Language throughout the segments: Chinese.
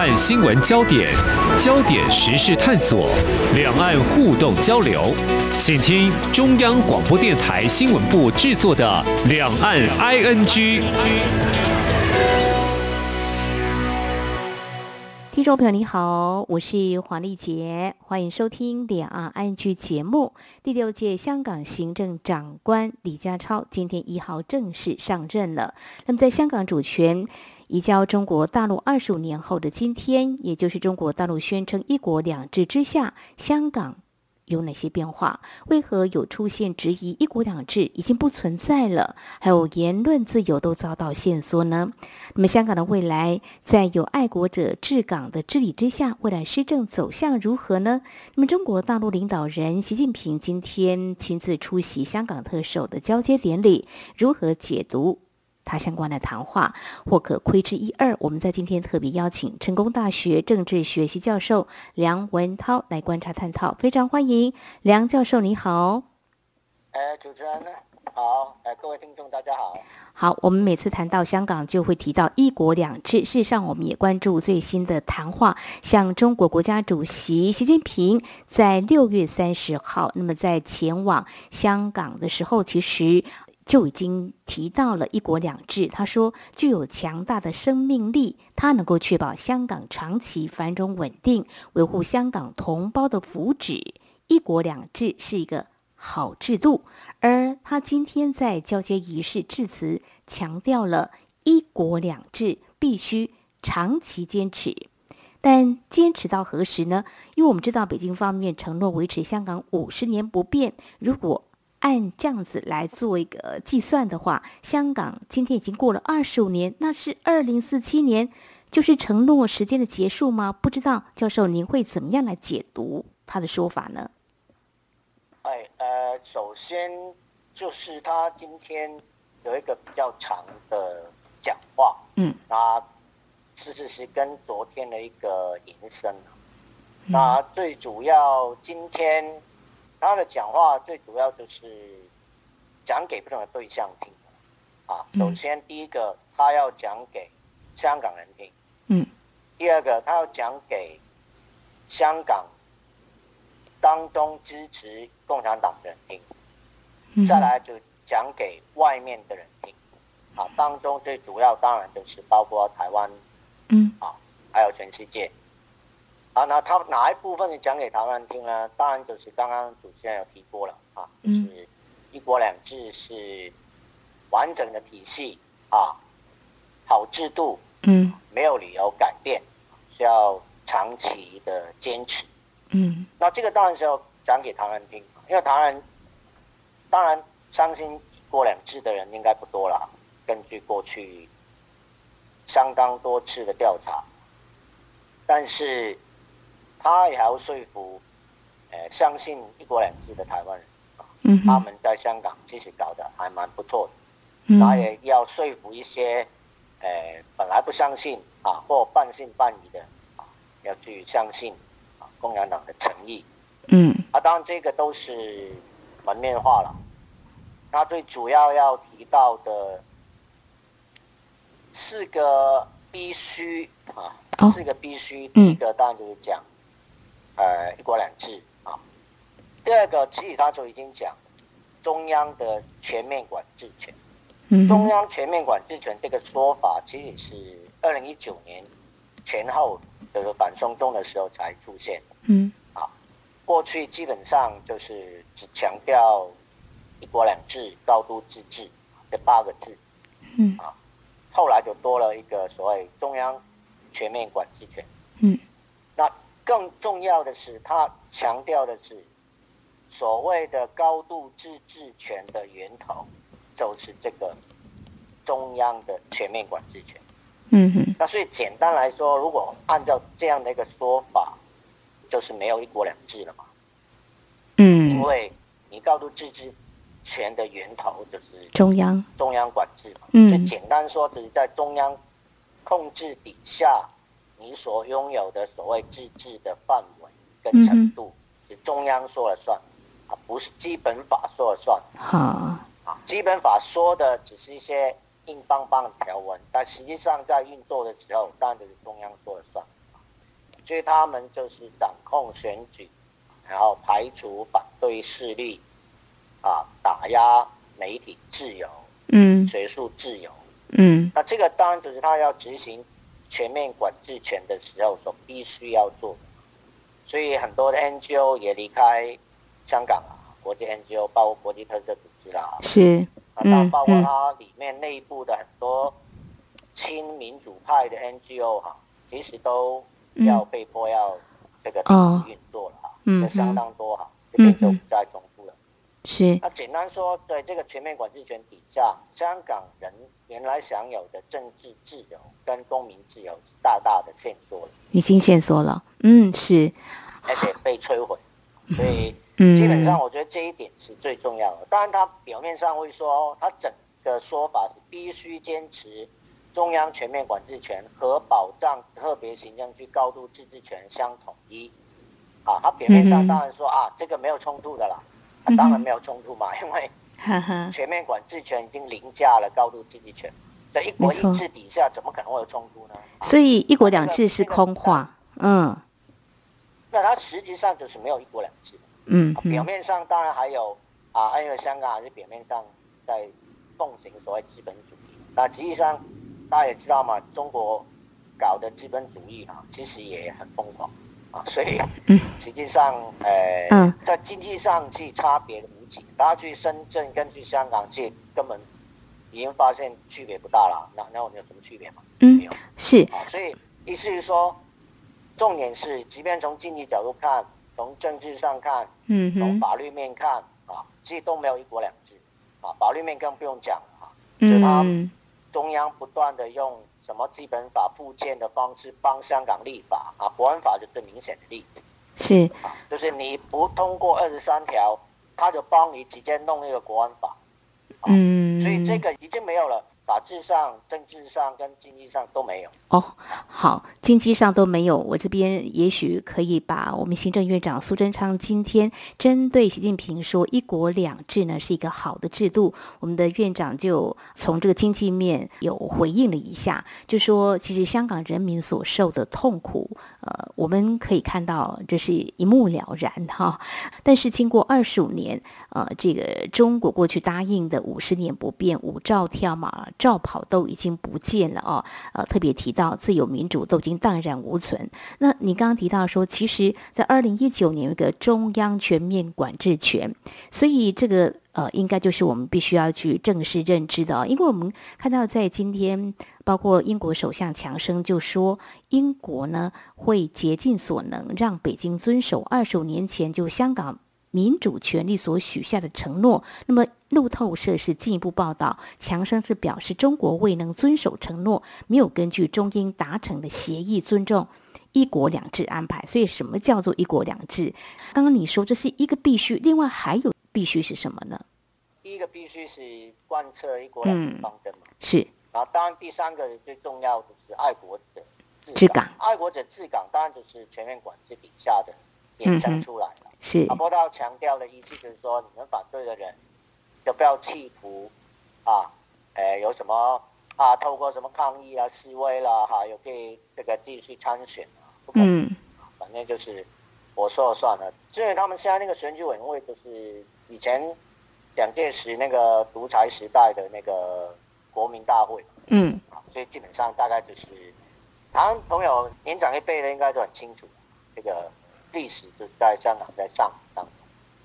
岸新闻焦点，焦点时事探索，两岸互动交流，请听中央广播电台新闻部制作的《两岸 ING》。听众朋友你好，我是黄丽杰，欢迎收听《两岸 ING》节目。第六届香港行政长官李家超今天一号正式上任了。那么，在香港主权移交中国大陆二十五年后的今天，也就是中国大陆宣称“一国两制”之下，香港有哪些变化？为何有出现质疑“一国两制”已经不存在了？还有言论自由都遭到限缩呢？那么，香港的未来在有爱国者治港的治理之下，未来施政走向如何呢？那么，中国大陆领导人习近平今天亲自出席香港特首的交接典礼，如何解读？他相关的谈话或可窥之一二。我们在今天特别邀请成功大学政治学系教授梁文涛来观察探讨，非常欢迎梁教授，你好。哎，主持人好，哎，各位听众大家好。好，我们每次谈到香港就会提到一国两制，事实上我们也关注最新的谈话，像中国国家主席习近平在六月三十号，那么在前往香港的时候，其实。就已经提到了一国两制，他说具有强大的生命力，它能够确保香港长期繁荣稳定，维护香港同胞的福祉。一国两制是一个好制度，而他今天在交接仪式致辞，强调了一国两制必须长期坚持，但坚持到何时呢？因为我们知道北京方面承诺维持香港五十年不变，如果按这样子来做一个计算的话，香港今天已经过了二十五年，那是二零四七年，就是承诺时间的结束吗？不知道教授您会怎么样来解读他的说法呢？哎，呃，首先就是他今天有一个比较长的讲话，嗯，那其实是跟昨天的一个延伸，嗯，那最主要今天。他的讲话最主要就是讲给不同的对象听，啊，首先第一个他要讲给香港人听，嗯，第二个他要讲给香港当中支持共产党的人听，再来就讲给外面的人听，啊，当中最主要当然就是包括台湾，嗯，啊，还有全世界。啊，那他哪一部分讲给台湾听呢？当然就是刚刚主持人有提过了啊，就是一国两制是完整的体系啊，好制度，嗯，没有理由改变，需要长期的坚持，嗯，那这个当然是要讲给台湾听，因为台湾当然相信一国两制的人应该不多了，根据过去相当多次的调查，但是。他也还要说服，呃，相信一国两制的台湾人啊，嗯，他们在香港其实搞得还蛮不错的，嗯，他也要说服一些，呃，本来不相信啊或半信半疑的啊，要去相信啊共产党的诚意，嗯，啊，当然这个都是门面话了，他最主要要提到的四个必须啊，四个必须，哦，第一个当然就是讲。呃，一国两制啊。第二个，其实他就已经讲中央的全面管制权。嗯。中央全面管制权这个说法，其实是二零一九年前后就是反松动的时候才出现。嗯。啊，过去基本上就是只强调一国两制、高度自治这八个字。嗯。啊，后来就多了一个所谓中央全面管制权。嗯。那。更重要的是，他强调的是所谓的高度自治权的源头，就是这个中央的全面管制权。嗯哼。那所以简单来说，如果按照这样的一个说法，就是没有一国两制了嘛。嗯。因为你高度自治权的源头就是中央，中央管制嘛。嗯。所以简单说，只是在中央控制底下。你所拥有的所谓自治的范围跟程度，是中央说了算，啊，不是基本法说了算。好，啊，基本法说的只是一些硬邦邦的条文，但实际上在运作的时候，当然就是中央说了算。所以他们就是掌控选举，然后排除反对势力，啊，打压媒体自由，嗯，学术自由，嗯，那这个当然就是他要执行全面管制权的时候所必须要做的。所以很多的 NGO 也离开香港啊，国际 NGO 包括国际特色组织啦，是，那包括它里面内部的很多亲民主派的 NGO 哈，其实都要被迫要这个运作了哈，嗯，相当多哈，这边就不再重复了。是。那简单说，在这个全面管制权底下，香港人原来享有的政治自由跟公民自由是大大的限缩了，已经限缩了。嗯，是。而且被摧毁，所以基本上我觉得这一点是最重要的。当然，他表面上会说，他整个说法是必须坚持中央全面管制权和保障特别行政区高度自治权相统一。啊，他表面上当然说啊，这个没有冲突的啦。他当然没有冲突嘛，因为 全面管制权已经凌驾了高度自治权，在一国一制底下，怎么可能会有冲突呢？所以一国两制是空话，嗯。那它实际上就是没有一国两制，嗯，表面上当然还有啊，因为香港还是表面上在奉行所谓资本主义，那实际上大家也知道嘛，中国搞的资本主义啊，其实也很疯狂啊，所以实际上呃，在经济上去差别无几，大家去深圳跟去香港去根本已经发现区别不大了，那那我们有什么区别吗？嗯，没有，是。啊，所以意思是说。重点是，即便从经济角度看，从政治上看，嗯，从法律面看，啊，其实都没有一国两制，啊，法律面更不用讲了，啊，就他中央不断的用什么基本法附件的方式帮香港立法，啊，国安法就是最明显的例子，是，啊，就是你不通过二十三条，他就帮你直接弄一个国安法，啊，嗯，所以这个已经没有了。法治上、政治上跟经济上都没有哦。好，经济上都没有。我这边也许可以把我们行政院长苏贞昌今天针对习近平说“一国两制”呢是一个好的制度，我们的院长就从这个经济面有回应了一下，就说其实香港人民所受的痛苦，呃，我们可以看到这是一目了然哈。但是经过二十五年，呃，这个中国过去答应的五十年不变、五照跳马。照跑都已经不见了哦，呃，特别提到自由民主都已经荡然无存。那你刚刚提到说，其实，在二零一九年有一个中央全面管制权，所以这个呃，应该就是我们必须要去正式认知的哦。因为我们看到在今天，包括英国首相强生就说，英国呢会竭尽所能让北京遵守二十五年前就香港。民主权利所许下的承诺。那么路透社是进一步报道，强生是表示中国未能遵守承诺，没有根据中英达成的协议尊重一国两制安排。所以，什么叫做一国两制？刚刚你说这是一个必须，另外还有必须是什么呢？第一个必须是贯彻一国两制方针嘛、嗯，是。然后，当然第三个最重要的是爱国者治港。爱国者治港，当然就是全面管制底下的衍生出来了。嗯是，阿波道强调的意思就是说，你们反对的人就不要企图啊，呃，有什么啊，透过什么抗议啊、示威啦，哈、啊，又可以这个继续参选啊，不可能，反正就是我说了算了。至于他们现在那个选举委员会，就是以前蒋介石那个独裁时代的那个国民大会，嗯，所以基本上大概就是，台湾朋友年长一辈的应该都很清楚这个。历史就在香港在上当中，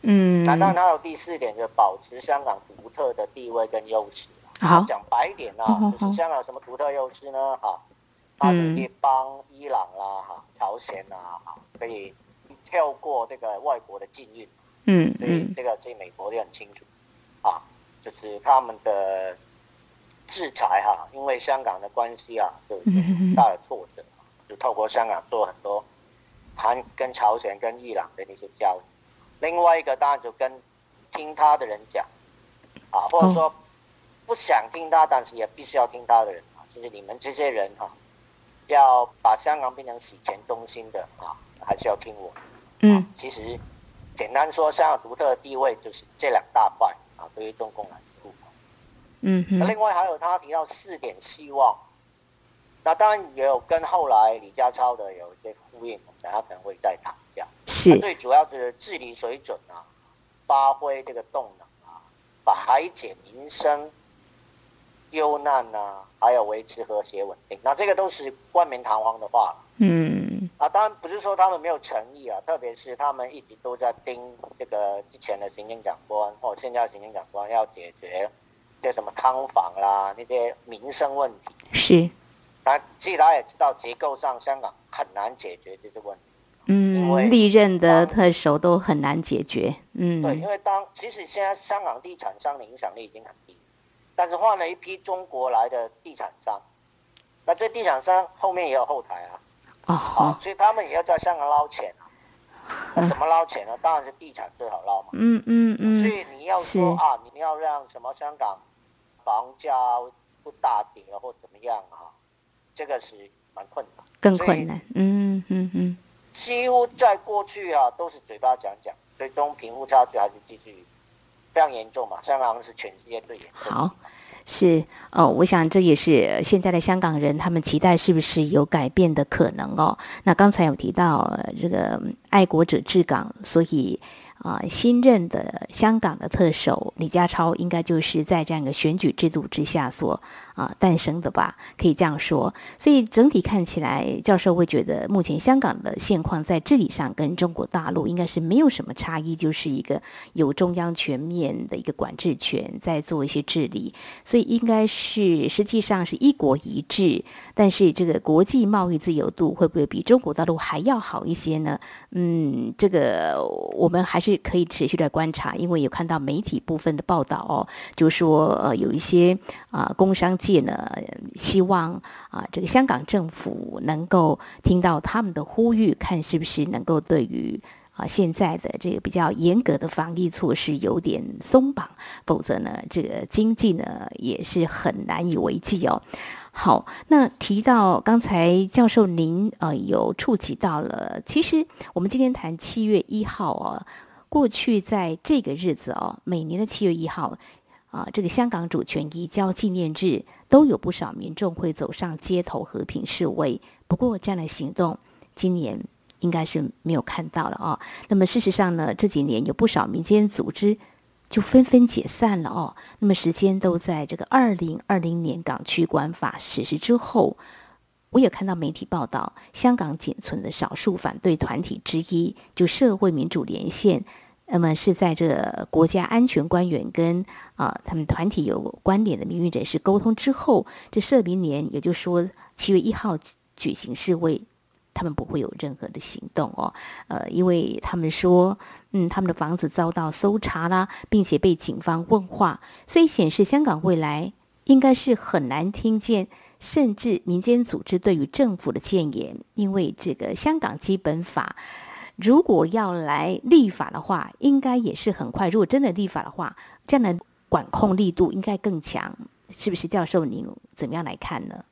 嗯，那当然还有第四点，就保持香港独特的地位跟优势。好，讲白一点啊，就是香港有什么独特优势呢？哈，它可以帮伊朗啦、哈朝鲜啊，哈，可以跳过这个外国的禁运，嗯，所以这个对美国也很清楚，啊，就是他们的制裁哈，因为香港的关系啊，就有很大的挫折，就透过香港做很多。韩跟朝鲜、跟伊朗的那些交易，另外一个当然就跟听他的人讲，啊，或者说不想听他，但是也必须要听他的人啊，就是你们这些人哈、啊，要把香港变成洗钱中心的啊，还是要听我。嗯，其实简单说，香港独特的地位就是这两大块啊，对于中共来说。嗯，那另外还有他提到四点希望，那当然也有跟后来李家超的有一些呼应，我们等下可能会再谈是。最主要是治理水准啊，发挥这个动能啊，把排解民生忧难啊，还有维持和谐稳定。那这个都是冠冕堂皇的话。嗯。啊，当然不是说他们没有诚意啊，特别是他们一直都在盯这个之前的行政长官或现在的行政长官要解决这什么汤房啦那些民生问题。是。那其实大家也知道，结构上香港很难解决这些问题。嗯，因为历任的特首都很难解决。嗯，对，因为当其实现在香港地产商的影响力已经很低，但是换了一批中国来的地产商，那这地产商后面也有后台啊。哦，啊，所以他们也要在香港捞钱啊。那怎么捞钱呢？当然是地产最好捞嘛。嗯嗯嗯。所以你要说啊，你要让什么香港房价不大跌或怎么样啊？这个是蛮困难，更困难。嗯嗯嗯，几乎在过去啊，都是嘴巴讲讲，最终贫富差距还是继续非常严重嘛。香港是全世界最严重。好，是哦，我想这也是现在的香港人他们期待是不是有改变的可能哦。那刚才有提到这个爱国者治港，所以。啊，新任的香港的特首李家超，应该就是在这样一个选举制度之下所啊诞生的吧？可以这样说。所以整体看起来，教授会觉得目前香港的现况在治理上跟中国大陆应该是没有什么差异，就是一个有中央全面的一个管制权在做一些治理，所以应该是实际上是一国一制。但是这个国际贸易自由度会不会比中国大陆还要好一些呢？嗯，这个我们还是。可以持续的观察，因为有看到媒体部分的报道哦，就说呃有一些啊、工商界呢希望啊、这个香港政府能够听到他们的呼吁，看是不是能够对于啊、现在的这个比较严格的防疫措施有点松绑，否则呢这个经济呢也是很难以为继哦。好，那提到刚才教授您呃有触及到了，其实我们今天谈七月一号哦。过去在这个日子哦，每年的七月一号，啊，这个香港主权移交纪念日，都有不少民众会走上街头和平示威。不过这样的行动，今年应该是没有看到了哦。那么事实上呢，这几年有不少民间组织就纷纷解散了哦。那么时间都在这个二零二零年港区国安法实施之后。我也看到媒体报道，香港仅存的少数反对团体之一，就社会民主连线。那么是在这国家安全官员跟啊、他们团体有关联的民运人士沟通之后，这社民联也就说七月一号举行示威，他们不会有任何的行动哦，呃，因为他们说，嗯，他们的房子遭到搜查啦，并且被警方问话，所以显示香港未来应该是很难听见，甚至民间组织对于政府的建言，因为这个香港基本法。如果要来立法的话，应该也是很快。如果真的立法的话，这样的管控力度应该更强，是不是？教授，您怎么样来看呢？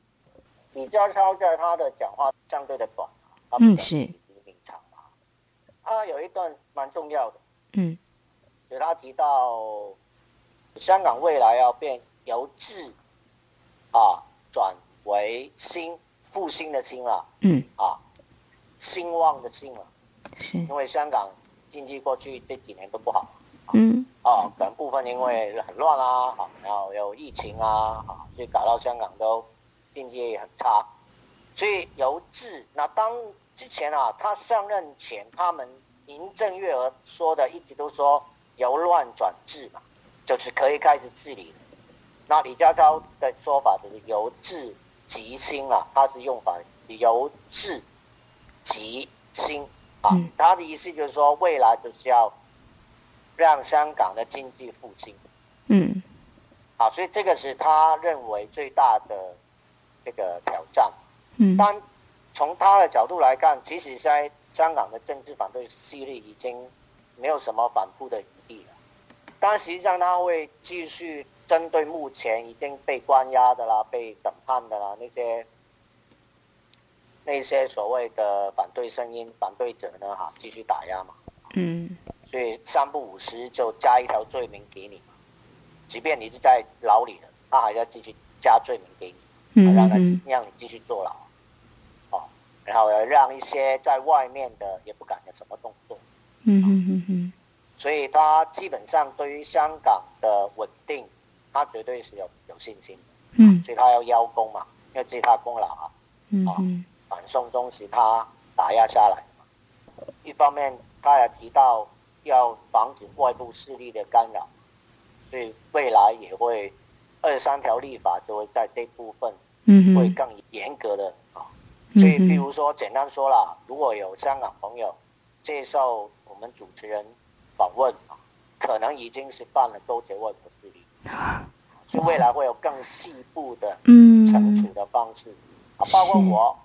李家超在他的讲话相对的短，嗯，是。他有一段蛮重要的，嗯，有他提到香港未来要变由治啊转为兴，复兴的兴了，嗯，啊，兴旺的兴了。是因为香港经济过去这几年都不好，嗯，哦，可能部分因为很乱啊，然后有疫情啊，啊，所以搞到香港都经济也很差，所以由治，那当之前啊，他上任前，他们林郑月娥说的一直都说由乱转治嘛，就是可以开始治理。那李家超的说法就是由治及兴啊，他是用法由治及兴。啊，他的意思就是说，未来就是要让香港的经济复兴。嗯，好，所以这个是他认为最大的这个挑战。嗯，但从他的角度来看，其实现在香港的政治反对势力已经没有什么反扑的余地了。但实际上，他会继续针对目前已经被关押的啦、被审判的啦那些。那些所谓的反对声音、反对者呢？哈，继续打压嘛。嗯。所以三不五时就加一条罪名给你，即便你是在牢里的，他还要继续加罪名给你。嗯，让他让你继续坐牢，哦，然后让一些在外面的也不敢有什么动作，嗯嗯嗯嗯，所以他基本上对于香港的稳定，他绝对是有有信心的，嗯，所以他要邀功嘛，因为这是他的功劳啊，嗯嗯，反送中是他打压下来，一方面他也提到要防止外部势力的干扰。所以未来也会二三条立法就会在这部分，会更严格的啊。所以，比如说简单说啦，如果有香港朋友接受我们主持人访问啊，可能已经是犯了勾结外国势力，所以未来会有更细部的惩处的方式啊。包括我，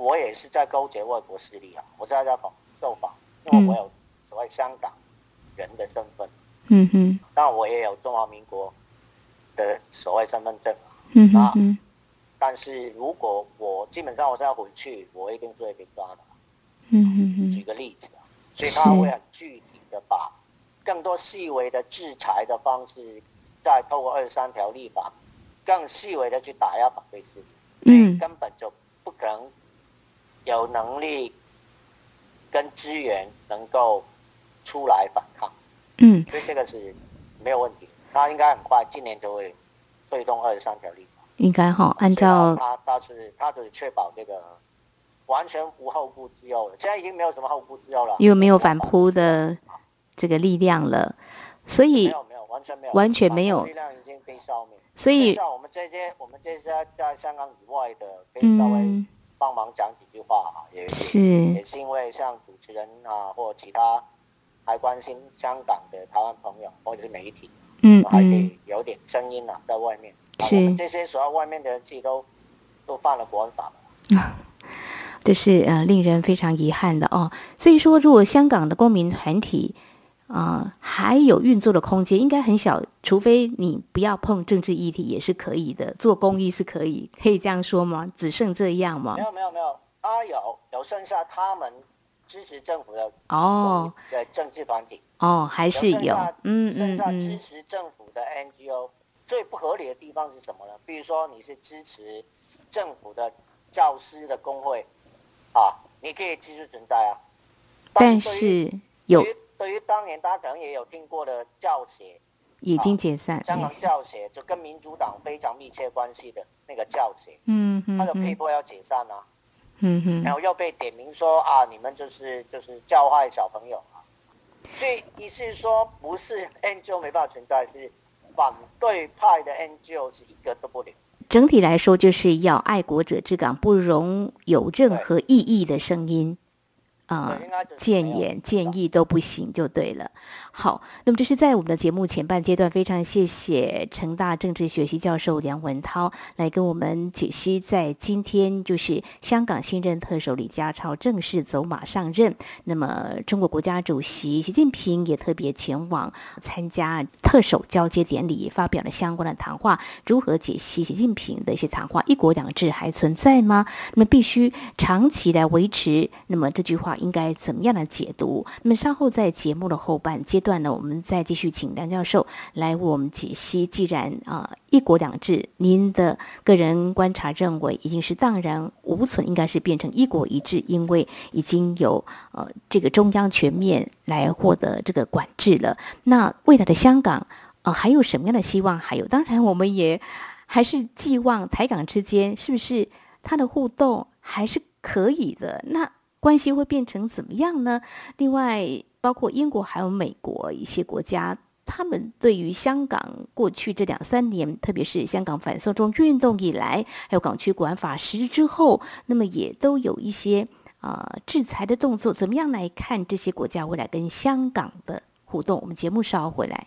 我也是在勾结外国势力啊。我在这访受访，因为我有所谓香港人的身份。嗯哼，但我也有中华民国的所谓身份证，嗯哼，但是如果我基本上我现在回去，我一定是会被抓的，嗯哼哼。举个例子啊，所以他会很具体的把更多细微的制裁的方式，再透过二十三条立法，更细微的去打压反对势力，嗯，根本就不可能有能力跟资源能够出来反抗。嗯，所以这个是没有问题，他应该很快，今年就会推动二十三条立法。应该哈，按照他他是他是确保这个完全无后顾之忧了。现在已经没有什么后顾之忧了，因为没有反扑的这个力量了，所以没有没有完全没有完全没有力量已经被消灭。所以像我们这些我们这些在香港以外的，可以稍微帮忙讲几句话啊，也是也是因为像主持人啊或其他。还关心香港的台湾朋友或者是媒体，嗯，还得有点声音啊，在外面。是。我们这些时候外面的人，自己都都犯了国安法了。啊，这是呃令人非常遗憾的哦。所以说，如果香港的公民团体啊、呃、还有运作的空间，应该很小，除非你不要碰政治议题，也是可以的。做公益是可以，可以这样说吗？只剩这样吗？没有没有没有，他有有剩下他们。支持政府的哦，的政治团体哦，还是有，嗯嗯嗯，剩下支持政府的 NGO，最不合理的地方是什么呢？比如说你是支持政府的教师的工会啊，你可以继续存在啊。但是有对于，当年大家可能也有听过的教协，已经解散，啊、香港教协就跟民主党非常密切关系的那个教协，嗯嗯，他的被迫要解散啊。嗯哼，然后又被点名说啊，你们就是就是教坏小朋友啊，所以意思是说，不是 NGO 没办法存在，是反对派的 NGO 是一个都不留。整体来说，就是要爱国者治港，不容有任何异议的声音。啊，建言建议都不行，就对了。好，那么这是在我们的节目前半阶段，非常谢谢成大政治学系教授梁文涛来跟我们解析，在今天就是香港新任特首李家超正式走马上任，那么中国国家主席习近平也特别前往参加特首交接典礼，发表了相关的谈话。如何解析习近平的一些谈话？一国两制还存在吗？那么必须长期来维持。那么这句话。应该怎么样的解读？那么稍后在节目的后半阶段呢，我们再继续请梁教授来为我们解析。既然啊、一国两制，您的个人观察认为已经是荡然无存，应该是变成一国一制，因为已经有呃这个中央全面来获得这个管制了。那未来的香港啊、还有什么样的希望？还有，当然我们也还是寄望台港之间是不是它的互动还是可以的？那。关系会变成怎么样呢？另外，包括英国还有美国一些国家，他们对于香港过去这两三年，特别是香港反送中运动以来，还有港区国安法实施之后，那么也都有一些啊、呃、制裁的动作。怎么样来看这些国家未来跟香港的互动？我们节目稍后回来。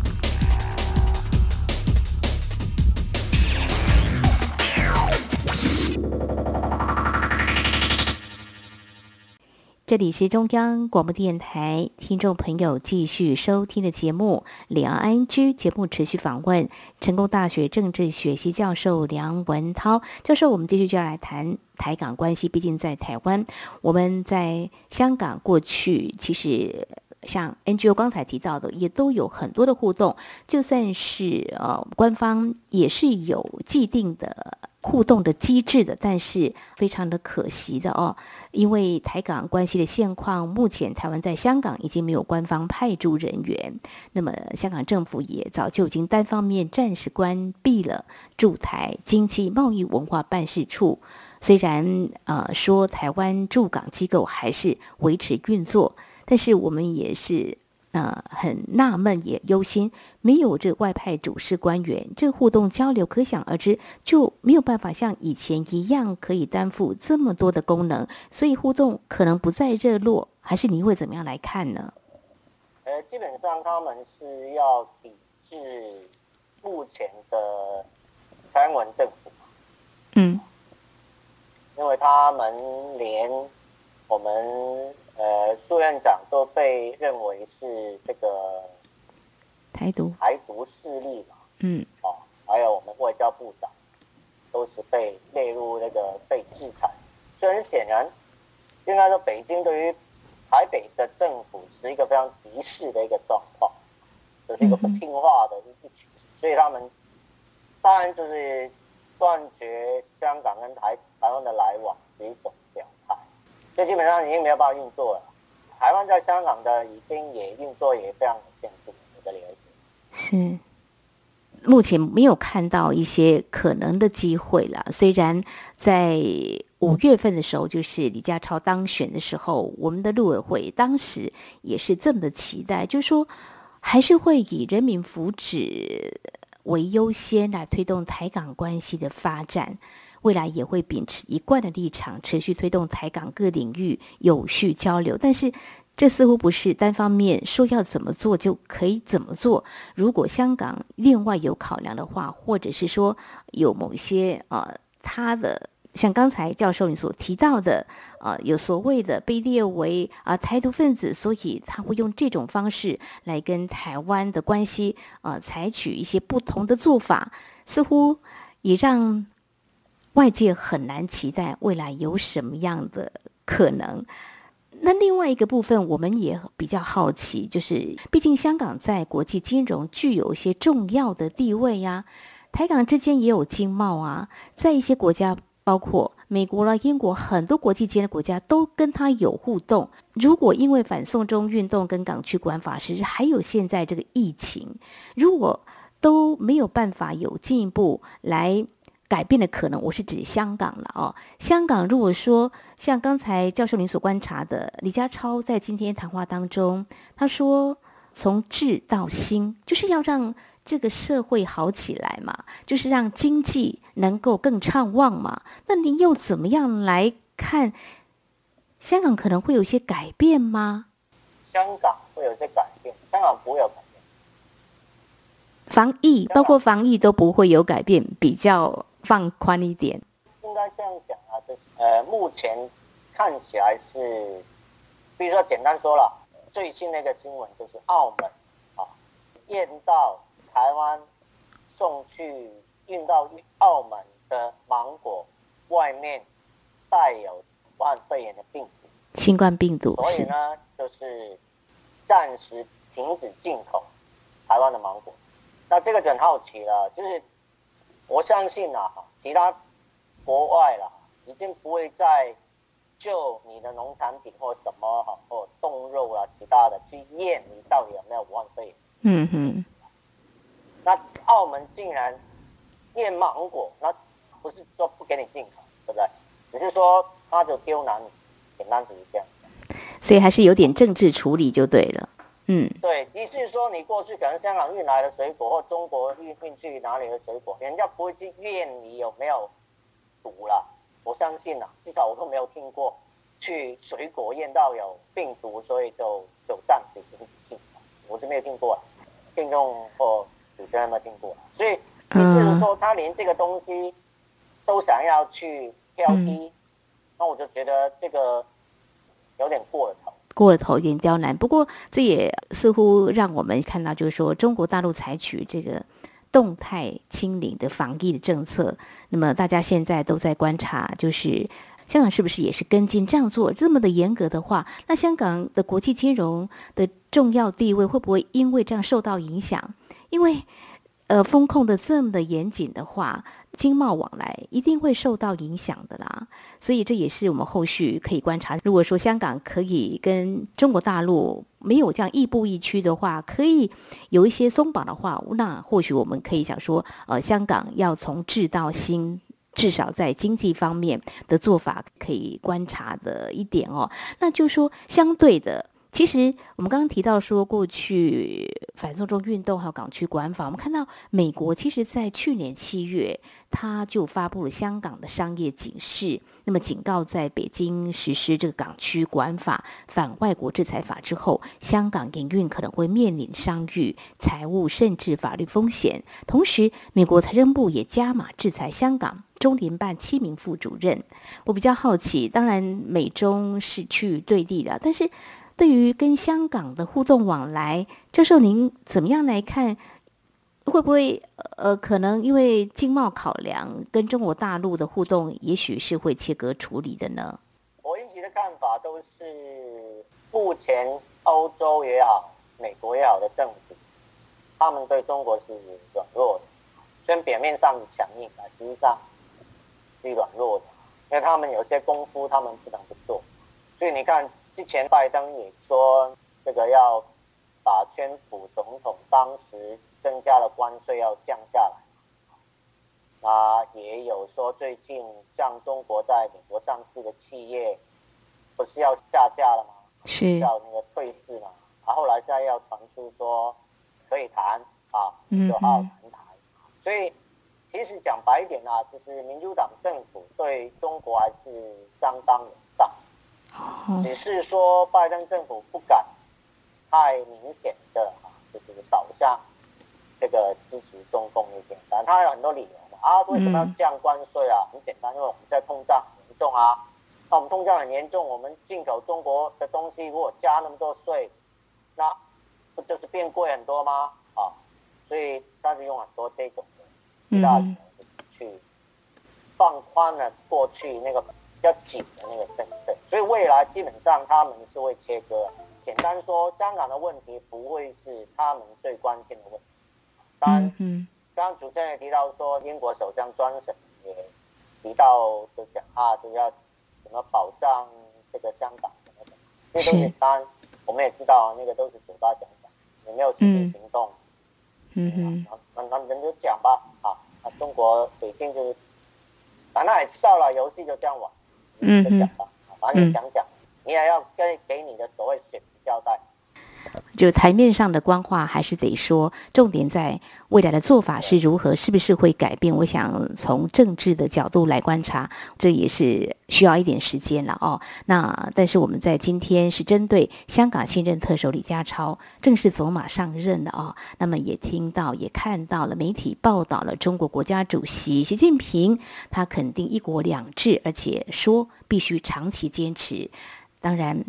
这里是中央广播电台听众朋友继续收听的节目《两岸 ING》节目，持续访问成功大学政治学系教授梁文涛教授。我们继续就要来谈台港关系。毕竟在台湾，我们在香港过去其实像 NGO 刚才提到的，也都有很多的互动。就算是呃官方也是有既定的。互动的机制的，但是非常的可惜的哦，因为台港关系的现况，目前台湾在香港已经没有官方派驻人员，那么香港政府也早就已经单方面暂时关闭了驻台经济贸易文化办事处，虽然呃说台湾驻港机构还是维持运作，但是我们也是。呃，很纳闷也忧心，没有这外派主事官员，这互动交流可想而知就没有办法像以前一样可以担负这么多的功能，所以互动可能不再热络，还是你会怎么样来看呢？呃，基本上他们是要抵制目前的蔡英文政府，嗯，因为他们连我们。呃，苏院长都被认为是这个台独台独势力嘛，嗯，哦，还有我们外交部长都是被列入那个被制裁。所以很显然，应该说北京对于台北的政府是一个非常敌视的一个状况，就是一个不听话的一群，所以他们当然就是断绝香港跟台台湾的来往是一种。基本上已经没有办法运作了。台湾在香港的已经也运作也非常有限制，我的了解。是，目前没有看到一些可能的机会了。虽然在五月份的时候，就是李家超当选的时候，我们的陆委会当时也是这么的期待，就是说还是会以人民福祉为优先来推动台港关系的发展。未来也会秉持一贯的立场，持续推动台港各领域有序交流。但是，这似乎不是单方面说要怎么做就可以怎么做。如果香港另外有考量的话，或者是说有某些呃，他的像刚才教授你所提到的，呃，有所谓的被列为啊、台独分子，所以他会用这种方式来跟台湾的关系呃，采取一些不同的做法，似乎也让。外界很难期待未来有什么样的可能。那另外一个部分，我们也比较好奇，就是毕竟香港在国际金融具有一些重要的地位呀，台港之间也有经贸啊，在一些国家，包括美国了、英国，很多国际间的国家都跟它有互动。如果因为反送中运动跟港区国安法实施还有现在这个疫情，如果都没有办法有进一步来。改变的可能，我是指香港了哦。香港如果说像刚才教授您所观察的，李家超在今天谈话当中，他说从治到兴，就是要让这个社会好起来嘛，就是让经济能够更畅旺嘛。那您又怎么样来看香港可能会有一些改变吗？香港会有些改变，香港不会有改变。防疫包括防疫都不会有改变，比较。放宽一点，应该这样讲啊，就是呃，目前看起来是，比如说简单说了，最近那个新闻就是澳门啊，验到台湾送去运到澳门的芒果外面带有武汉肺炎的病毒，新冠病毒，所以呢，就是暂时停止进口台湾的芒果。那这个就很好奇了，就是。我相信啊，其他国外啦，已经不会再就你的农产品或什么哈，或冻肉啊，其他的去验你到底有没有武汉肺炎。嗯哼。那澳门竟然验芒果，那不是说不给你进口，对不对？只是说他就刁难你，简单只是这样。所以还是有点政治处理就对了。嗯，对，意思是说你过去可能香港运来的水果，或中国运运去哪里的水果，人家不会去验你有没有毒了。我相信啊，至少我都没有听过去水果验到有病毒，所以就就暂时停止。我是没有听过，听众或主持人有没有听过？所以意思是说，他连这个东西都想要去挑剔，那我就觉得这个。有点过了头，过了头，有点刁难。不过这也似乎让我们看到，就是说中国大陆采取这个动态清零的防疫的政策。那么大家现在都在观察，就是香港是不是也是跟进这样做？这么的严格的话，那香港的国际金融的重要地位会不会因为这样受到影响？因为呃，风控的这么的严谨的话，经贸往来一定会受到影响的啦。所以这也是我们后续可以观察。如果说香港可以跟中国大陆没有这样亦步亦趋的话，可以有一些松绑的话，那或许我们可以想说，呃，香港要从治到兴，至少在经济方面的做法可以观察的一点哦。那就说相对的。其实我们刚刚提到说，过去反送中运动还有港区国安法，我们看到美国其实在去年七月，他就发布了香港的商业警示，那么警告在北京实施这个港区国安法、反外国制裁法之后，香港营运可能会面临商誉、财务甚至法律风险。同时，美国财政部也加码制裁香港中联办七名副主任。我比较好奇，当然美中是趋于对立的，但是。对于跟香港的互动往来，教授您怎么样来看？会不会呃，可能因为经贸考量，跟中国大陆的互动，也许是会切割处理的呢？我一直的看法都是，目前欧洲也好，美国也好的政府，他们对中国是软弱的，虽然表面上强硬啊，实际上是软弱的，因为他们有些功夫他们不能不做，所以你看。之前拜登也说，这个要把川普总统当时增加的关税要降下来。啊也有说，最近像中国在美国上市的企业，不是要下架了吗？是。要那个退市嘛？啊后，后来现在要传出说可以谈啊，就好好谈谈。所以，其实讲白一点啊，就是民主党政府对中国还是相当友善。只是说，拜登政府不敢太明显的啊，就是导向这个支持中共一点，但他有很多理由嘛。啊，为什么要降关税啊？很简单，因为我们在通胀很严重啊。那我们通胀很严重，我们进口中国的东西如果加那么多税，那不就是变贵很多吗？啊，所以他是用很多这种的大去放宽了过去那个。比较紧的那个政策，所以未来基本上他们是会切割。简单说，香港的问题不会是他们最关键的问题。当然，刚刚主持人也提到说，英国首相专省也提到就讲啊，就要怎么保障这个香港什么的。这些东西当然我们也知道，那个都是嘴巴讲讲，也没有实际行动？嗯嗯，那那人就讲吧，啊，中国北京就是，反正也知道了，游戏就这样玩。嗯嗯，把你讲讲，你也要跟给你的所谓选民交代。就台面上的官话还是得说，重点在未来的做法是如何，是不是会改变？我想从政治的角度来观察，这也是需要一点时间了哦。那但是我们在今天是针对香港新任特首李家超正式走马上任了哦。那么也听到也看到了媒体报道了中国国家主席习近平，他肯定一国两制，而且说必须长期坚持。当然。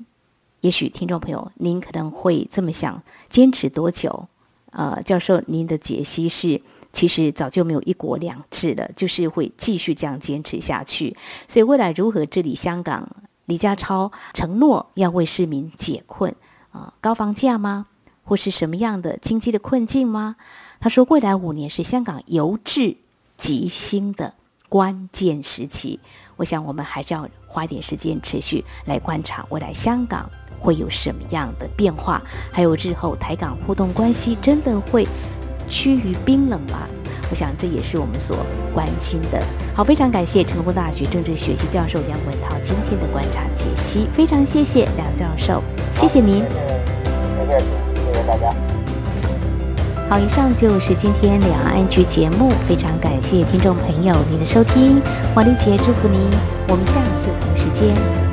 也许听众朋友，您可能会这么想：坚持多久？呃，教授，您的解析是，其实早就没有一国两制了，就是会继续这样坚持下去。所以未来如何治理香港？李家超承诺要为市民解困啊、高房价吗？或是什么样的经济的困境吗？他说，未来五年是香港由治及兴的关键时期。我想，我们还是要花一点时间持续来观察未来香港。会有什么样的变化？还有日后台港互动关系真的会趋于冰冷吗？我想这也是我们所关心的。好，非常感谢成功大学政治学系教授梁文涛今天的观察解析，非常谢谢梁教授，谢谢您。谢谢，谢谢大家。好，以上就是今天两岸 ING 节目，非常感谢听众朋友您的收听，王丽杰祝福您，我们下次同时间。